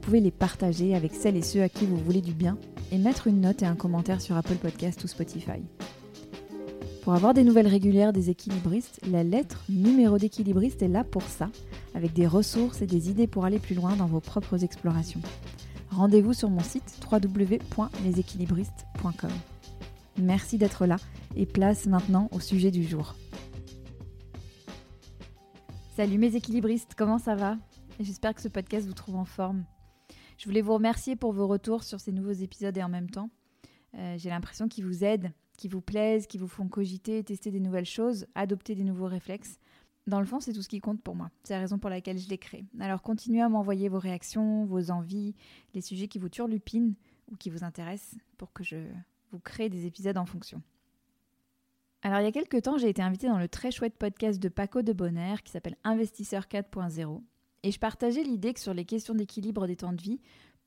pouvez les partager avec celles et ceux à qui vous voulez du bien et mettre une note et un commentaire sur Apple Podcast ou Spotify. Pour avoir des nouvelles régulières des équilibristes, la lettre numéro d'équilibriste est là pour ça, avec des ressources et des idées pour aller plus loin dans vos propres explorations. Rendez-vous sur mon site www.leséquilibristes.com. Merci d'être là et place maintenant au sujet du jour. Salut mes équilibristes, comment ça va? J'espère que ce podcast vous trouve en forme. Je voulais vous remercier pour vos retours sur ces nouveaux épisodes et en même temps, euh, j'ai l'impression qu'ils vous aident, qu'ils vous plaisent, qu'ils vous font cogiter, tester des nouvelles choses, adopter des nouveaux réflexes. Dans le fond, c'est tout ce qui compte pour moi. C'est la raison pour laquelle je l'ai créé. Alors continuez à m'envoyer vos réactions, vos envies, les sujets qui vous turlupinent ou qui vous intéressent pour que je vous crée des épisodes en fonction. Alors il y a quelques temps, j'ai été invitée dans le très chouette podcast de Paco de Bonner qui s'appelle Investisseur 4.0 et je partageais l'idée que sur les questions d'équilibre des temps de vie,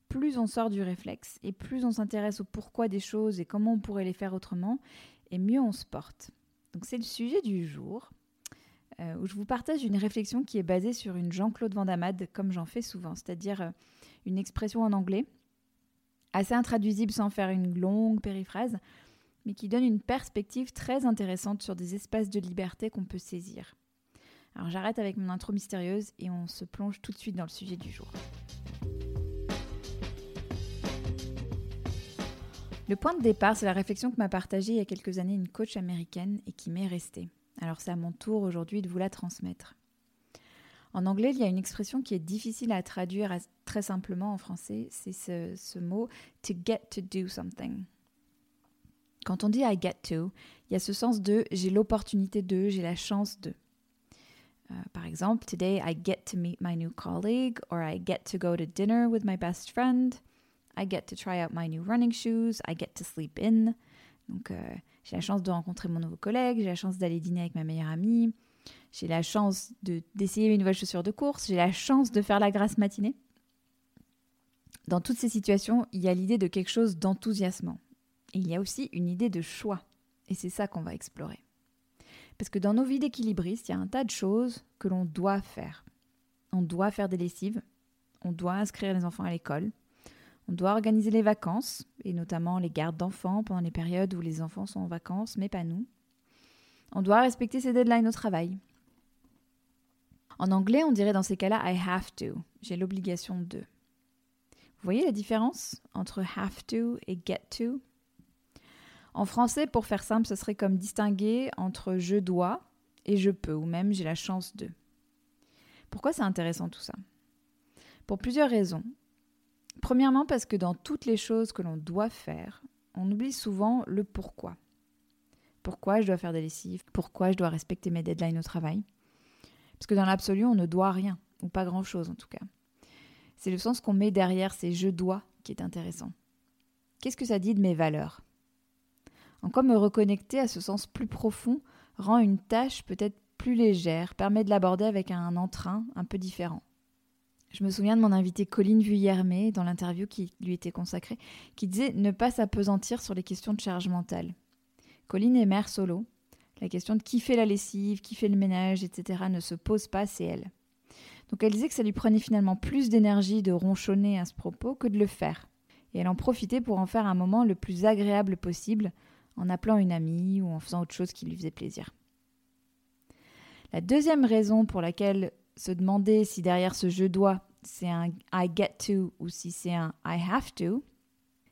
plus on sort du réflexe et plus on s'intéresse au pourquoi des choses et comment on pourrait les faire autrement, et mieux on se porte. Donc c'est le sujet du jour, euh, où je vous partage une réflexion qui est basée sur une Jean-Claude Vandamade, comme j'en fais souvent, c'est-à-dire euh, une expression en anglais, assez intraduisible sans faire une longue périphrase, mais qui donne une perspective très intéressante sur des espaces de liberté qu'on peut saisir. Alors j'arrête avec mon intro mystérieuse et on se plonge tout de suite dans le sujet du jour. Le point de départ, c'est la réflexion que m'a partagée il y a quelques années une coach américaine et qui m'est restée. Alors c'est à mon tour aujourd'hui de vous la transmettre. En anglais, il y a une expression qui est difficile à traduire très simplement en français, c'est ce, ce, mot to get to do something. Quand on dit I get to, il y a ce sens de j'ai l'opportunité de, j'ai la chance de. Euh, par exemple, today I get to meet my new colleague, or I get to go to dinner with my best friend, I get to try out my new running shoes, I get to sleep in. Donc, euh, j'ai la chance de rencontrer mon nouveau collègue, j'ai la chance d'aller dîner avec ma meilleure amie, j'ai la chance d'essayer mes nouvelles chaussures de course, j'ai la chance de faire la grasse matinée. Dans toutes ces situations, il y a l'idée de quelque chose d'enthousiasmant. Il y a aussi une idée de choix. Et c'est ça qu'on va explorer. Parce que dans nos vies d'équilibristes, il y a un tas de choses que l'on doit faire. On doit faire des lessives, on doit inscrire les enfants à l'école, on doit organiser les vacances, et notamment les gardes d'enfants pendant les périodes où les enfants sont en vacances, mais pas nous. On doit respecter ses deadlines au travail. En anglais, on dirait dans ces cas-là I have to. J'ai l'obligation de. Vous voyez la différence entre have to et get to? En français, pour faire simple, ce serait comme distinguer entre je dois et je peux, ou même j'ai la chance de. Pourquoi c'est intéressant tout ça? Pour plusieurs raisons. Premièrement, parce que dans toutes les choses que l'on doit faire, on oublie souvent le pourquoi. Pourquoi je dois faire des lessives? Pourquoi je dois respecter mes deadlines au travail? Parce que dans l'absolu, on ne doit rien, ou pas grand-chose en tout cas. C'est le sens qu'on met derrière ces je dois qui est intéressant. Qu'est-ce que ça dit de mes valeurs? En me reconnecter à ce sens plus profond rend une tâche peut-être plus légère, permet de l'aborder avec un entrain un peu différent. Je me souviens de mon invité Colline Vuillermé dans l'interview qui lui était consacrée, qui disait ne pas s'apesantir sur les questions de charge mentale. Colline est mère solo. La question de qui fait la lessive, qui fait le ménage, etc. ne se pose pas, c'est elle. Donc elle disait que ça lui prenait finalement plus d'énergie de ronchonner à ce propos que de le faire. Et elle en profitait pour en faire un moment le plus agréable possible, en appelant une amie ou en faisant autre chose qui lui faisait plaisir. La deuxième raison pour laquelle se demander si derrière ce je dois c'est un I get to ou si c'est un I have to,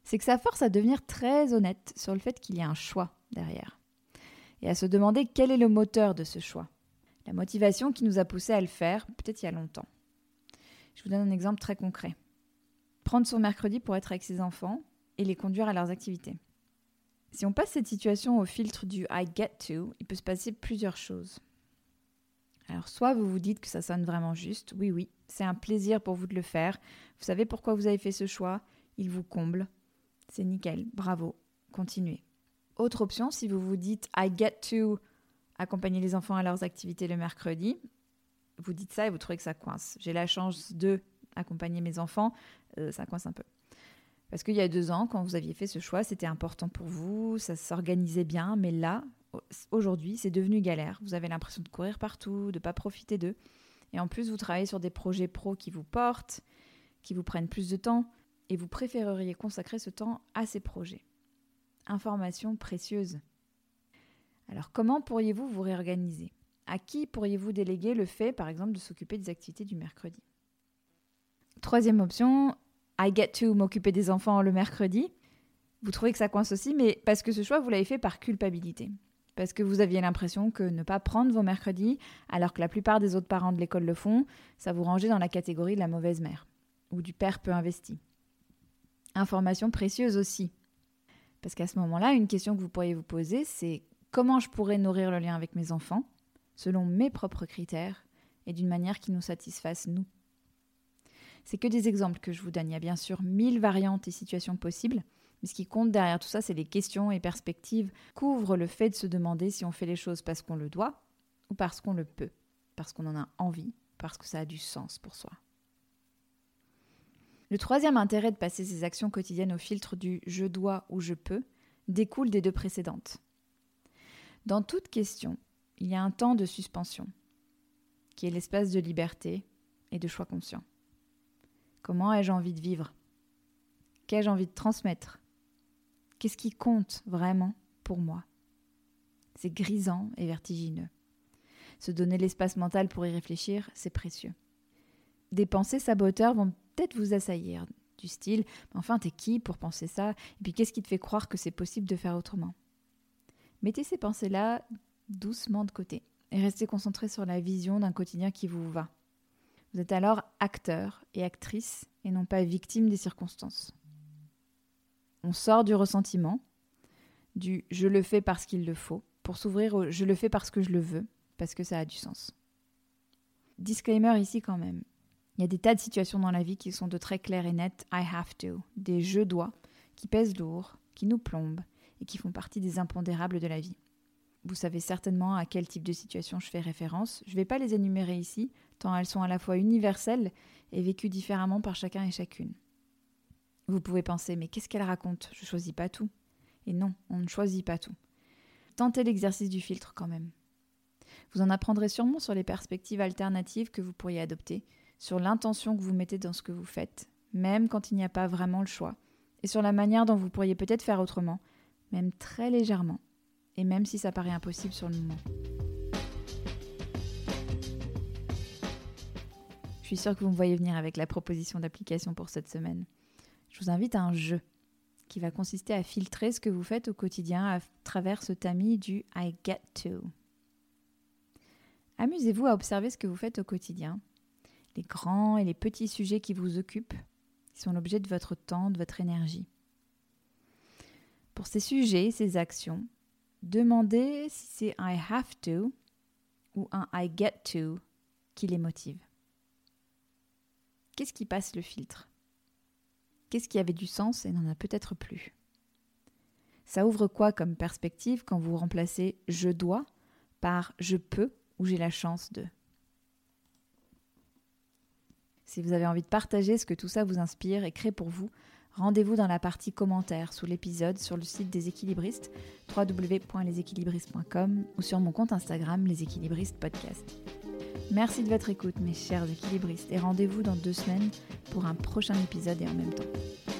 c'est que ça force à devenir très honnête sur le fait qu'il y a un choix derrière et à se demander quel est le moteur de ce choix, la motivation qui nous a poussé à le faire peut-être il y a longtemps. Je vous donne un exemple très concret. Prendre son mercredi pour être avec ses enfants et les conduire à leurs activités. Si on passe cette situation au filtre du I get to, il peut se passer plusieurs choses. Alors soit vous vous dites que ça sonne vraiment juste, oui oui, c'est un plaisir pour vous de le faire, vous savez pourquoi vous avez fait ce choix, il vous comble. C'est nickel, bravo, continuez. Autre option, si vous vous dites I get to accompagner les enfants à leurs activités le mercredi, vous dites ça et vous trouvez que ça coince. J'ai la chance de accompagner mes enfants, euh, ça coince un peu. Parce qu'il y a deux ans, quand vous aviez fait ce choix, c'était important pour vous, ça s'organisait bien, mais là, aujourd'hui, c'est devenu galère. Vous avez l'impression de courir partout, de ne pas profiter d'eux. Et en plus, vous travaillez sur des projets pro qui vous portent, qui vous prennent plus de temps, et vous préféreriez consacrer ce temps à ces projets. Information précieuse. Alors comment pourriez-vous vous réorganiser? À qui pourriez-vous déléguer le fait, par exemple, de s'occuper des activités du mercredi? Troisième option, I get to m'occuper des enfants le mercredi. Vous trouvez que ça coince aussi, mais parce que ce choix, vous l'avez fait par culpabilité. Parce que vous aviez l'impression que ne pas prendre vos mercredis, alors que la plupart des autres parents de l'école le font, ça vous rangeait dans la catégorie de la mauvaise mère ou du père peu investi. Information précieuse aussi. Parce qu'à ce moment-là, une question que vous pourriez vous poser, c'est comment je pourrais nourrir le lien avec mes enfants selon mes propres critères et d'une manière qui nous satisfasse nous. C'est que des exemples que je vous donne. Il y a bien sûr mille variantes et situations possibles, mais ce qui compte derrière tout ça, c'est les questions et perspectives qu'ouvre le fait de se demander si on fait les choses parce qu'on le doit ou parce qu'on le peut, parce qu'on en a envie, parce que ça a du sens pour soi. Le troisième intérêt de passer ces actions quotidiennes au filtre du je dois ou je peux découle des deux précédentes. Dans toute question, il y a un temps de suspension, qui est l'espace de liberté et de choix conscient. Comment ai-je envie de vivre? Qu'ai-je envie de transmettre? Qu'est-ce qui compte vraiment pour moi? C'est grisant et vertigineux. Se donner l'espace mental pour y réfléchir, c'est précieux. Des pensées saboteurs vont peut-être vous assaillir, du style Enfin, t'es qui pour penser ça? Et puis qu'est-ce qui te fait croire que c'est possible de faire autrement? Mettez ces pensées-là doucement de côté et restez concentré sur la vision d'un quotidien qui vous va. Vous êtes alors acteur et actrice et non pas victime des circonstances. On sort du ressentiment, du je le fais parce qu'il le faut, pour s'ouvrir au je le fais parce que je le veux, parce que ça a du sens. Disclaimer ici quand même. Il y a des tas de situations dans la vie qui sont de très claires et nettes I have to, des je dois, qui pèsent lourd, qui nous plombent et qui font partie des impondérables de la vie. Vous savez certainement à quel type de situation je fais référence. Je ne vais pas les énumérer ici, tant elles sont à la fois universelles et vécues différemment par chacun et chacune. Vous pouvez penser, mais qu'est-ce qu'elle raconte? Je choisis pas tout. Et non, on ne choisit pas tout. Tentez l'exercice du filtre quand même. Vous en apprendrez sûrement sur les perspectives alternatives que vous pourriez adopter, sur l'intention que vous mettez dans ce que vous faites, même quand il n'y a pas vraiment le choix, et sur la manière dont vous pourriez peut-être faire autrement, même très légèrement, et même si ça paraît impossible sur le moment. Je suis sûre que vous me voyez venir avec la proposition d'application pour cette semaine. Je vous invite à un jeu qui va consister à filtrer ce que vous faites au quotidien à travers ce tamis du I get to. Amusez-vous à observer ce que vous faites au quotidien, les grands et les petits sujets qui vous occupent, qui sont l'objet de votre temps, de votre énergie. Pour ces sujets, ces actions, demandez si c'est I have to ou un I get to qui les motive. Qu'est-ce qui passe le filtre? Qu'est-ce qui avait du sens et n'en a peut-être plus? Ça ouvre quoi comme perspective quand vous remplacez je dois par je peux ou j'ai la chance de Si vous avez envie de partager ce que tout ça vous inspire et crée pour vous, rendez-vous dans la partie commentaires sous l'épisode sur le site des équilibristes www.leséquilibristes.com ou sur mon compte Instagram Les Équilibristes Podcast. Merci de votre écoute, mes chers équilibristes, et rendez-vous dans deux semaines pour un prochain épisode et en même temps.